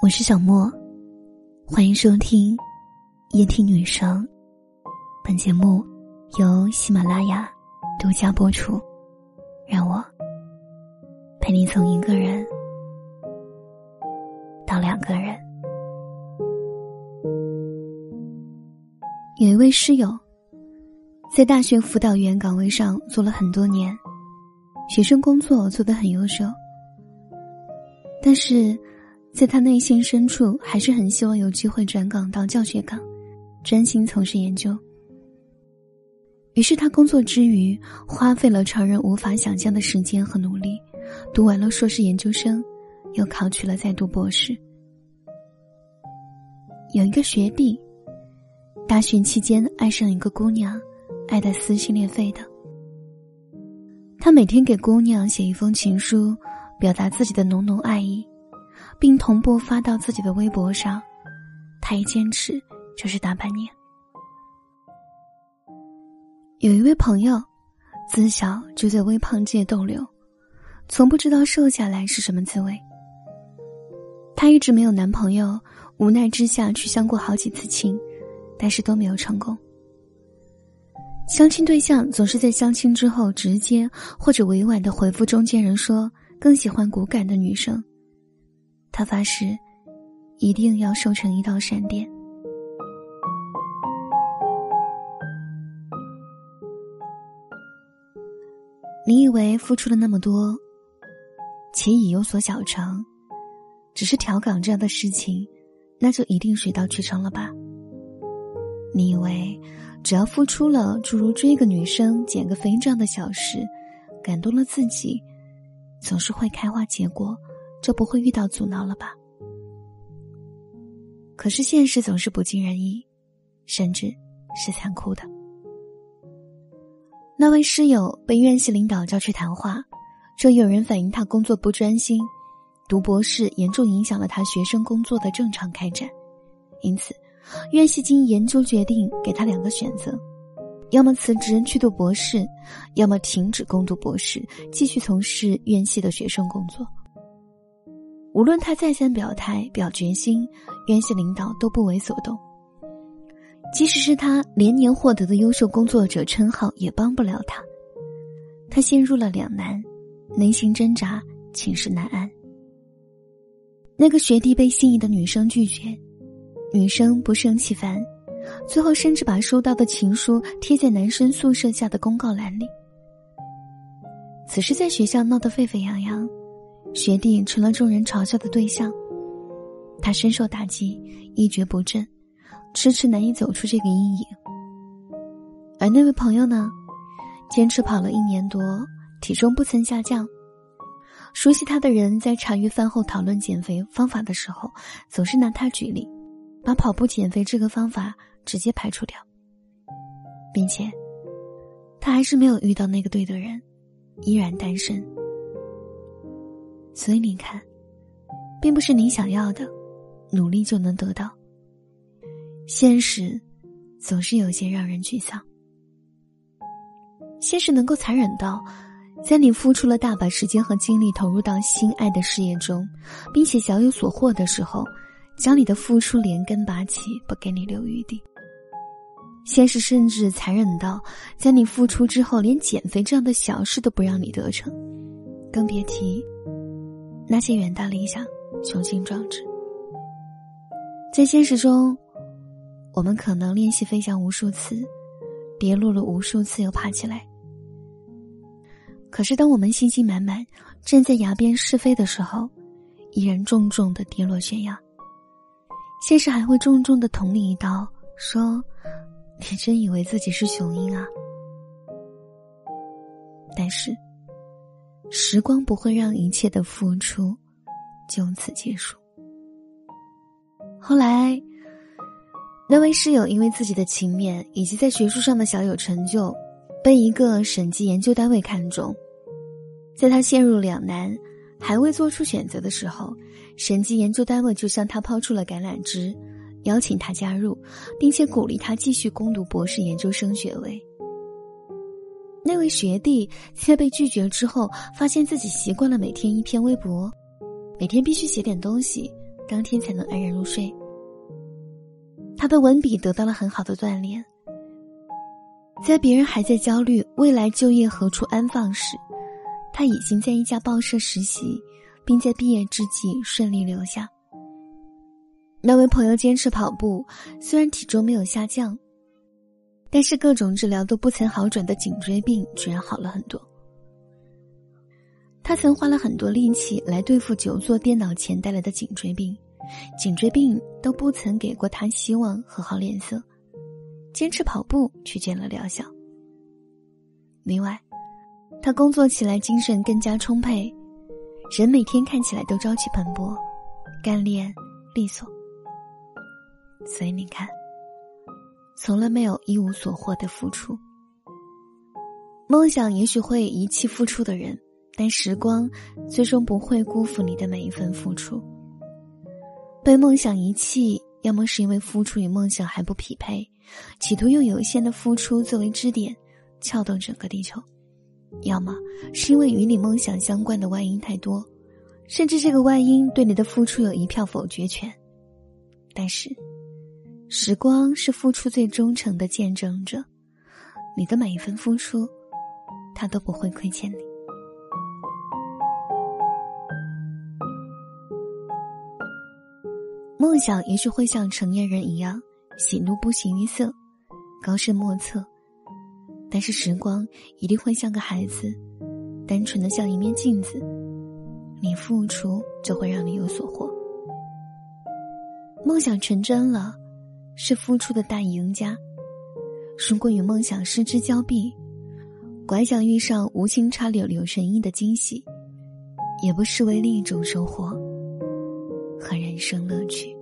我是小莫，欢迎收听夜听女生。本节目由喜马拉雅独家播出。让我陪你从一个人到两个人。有一位室友在大学辅导员岗位上做了很多年，学生工作做得很优秀，但是。在他内心深处，还是很希望有机会转岗到教学岗，专心从事研究。于是他工作之余，花费了常人无法想象的时间和努力，读完了硕士研究生，又考取了在读博士。有一个学弟，大学期间爱上一个姑娘，爱得撕心裂肺的。他每天给姑娘写一封情书，表达自己的浓浓爱意。并同步发到自己的微博上，他一坚持就是大半年。有一位朋友，自小就在微胖界逗留，从不知道瘦下来是什么滋味。她一直没有男朋友，无奈之下去相过好几次亲，但是都没有成功。相亲对象总是在相亲之后直接或者委婉的回复中间人说，更喜欢骨感的女生。他发誓，一定要瘦成一道闪电。你以为付出了那么多，且已有所小成，只是调岗这样的事情，那就一定水到渠成了吧？你以为只要付出了诸如追个女生、减个肥这样的小事，感动了自己，总是会开花结果？就不会遇到阻挠了吧？可是现实总是不尽人意，甚至是残酷的。那位室友被院系领导叫去谈话，说有人反映他工作不专心，读博士严重影响了他学生工作的正常开展，因此，院系经研究决定给他两个选择：要么辞职去读博士，要么停止攻读博士，继续从事院系的学生工作。无论他再三表态、表决心，院系领导都不为所动。即使是他连年获得的优秀工作者称号，也帮不了他。他陷入了两难，内心挣扎，寝食难安。那个学弟被心仪的女生拒绝，女生不胜其烦，最后甚至把收到的情书贴在男生宿舍下的公告栏里。此事在学校闹得沸沸扬扬。学弟成了众人嘲笑的对象，他深受打击，一蹶不振，迟迟难以走出这个阴影。而那位朋友呢，坚持跑了一年多，体重不曾下降。熟悉他的人在茶余饭后讨论减肥方法的时候，总是拿他举例，把跑步减肥这个方法直接排除掉，并且，他还是没有遇到那个对的人，依然单身。所以你看，并不是你想要的，努力就能得到。现实总是有些让人沮丧。现实能够残忍到，在你付出了大把时间和精力投入到心爱的事业中，并且小有所获的时候，将你的付出连根拔起，不给你留余地。现实甚至残忍到，在你付出之后，连减肥这样的小事都不让你得逞，更别提。那些远大理想、雄心壮志，在现实中，我们可能练习飞翔无数次，跌落了无数次又爬起来。可是，当我们信心满满站在崖边试飞的时候，依然重重的跌落悬崖。现实还会重重的捅你一刀，说：“你真以为自己是雄鹰啊？”但是。时光不会让一切的付出就此结束。后来，那位室友因为自己的勤勉以及在学术上的小有成就，被一个省级研究单位看中。在他陷入两难，还未做出选择的时候，省级研究单位就向他抛出了橄榄枝，邀请他加入，并且鼓励他继续攻读博士研究生学位。那位学弟在被拒绝之后，发现自己习惯了每天一篇微博，每天必须写点东西，当天才能安然入睡。他的文笔得到了很好的锻炼，在别人还在焦虑未来就业何处安放时，他已经在一家报社实习，并在毕业之际顺利留下。那位朋友坚持跑步，虽然体重没有下降，但是各种治疗都不曾好转的颈椎病居然好了很多。他曾花了很多力气来对付久坐电脑前带来的颈椎病。颈椎病都不曾给过他希望和好脸色，坚持跑步却见了疗效。另外，他工作起来精神更加充沛，人每天看起来都朝气蓬勃、干练利索。所以你看，从来没有一无所获的付出。梦想也许会遗弃付出的人，但时光最终不会辜负你的每一份付出。被梦想遗弃，要么是因为付出与梦想还不匹配，企图用有限的付出作为支点，撬动整个地球；要么是因为与你梦想相关的外因太多，甚至这个外因对你的付出有一票否决权。但是，时光是付出最忠诚的见证者，你的每一份付出，他都不会亏欠你。梦想也许会像成年人一样，喜怒不形于色，高深莫测；但是时光一定会像个孩子，单纯的像一面镜子。你付出就会让你有所获。梦想成真了，是付出的大赢家；如果与梦想失之交臂，拐角遇上无心插柳柳成荫的惊喜，也不失为另一种收获。和人生乐趣。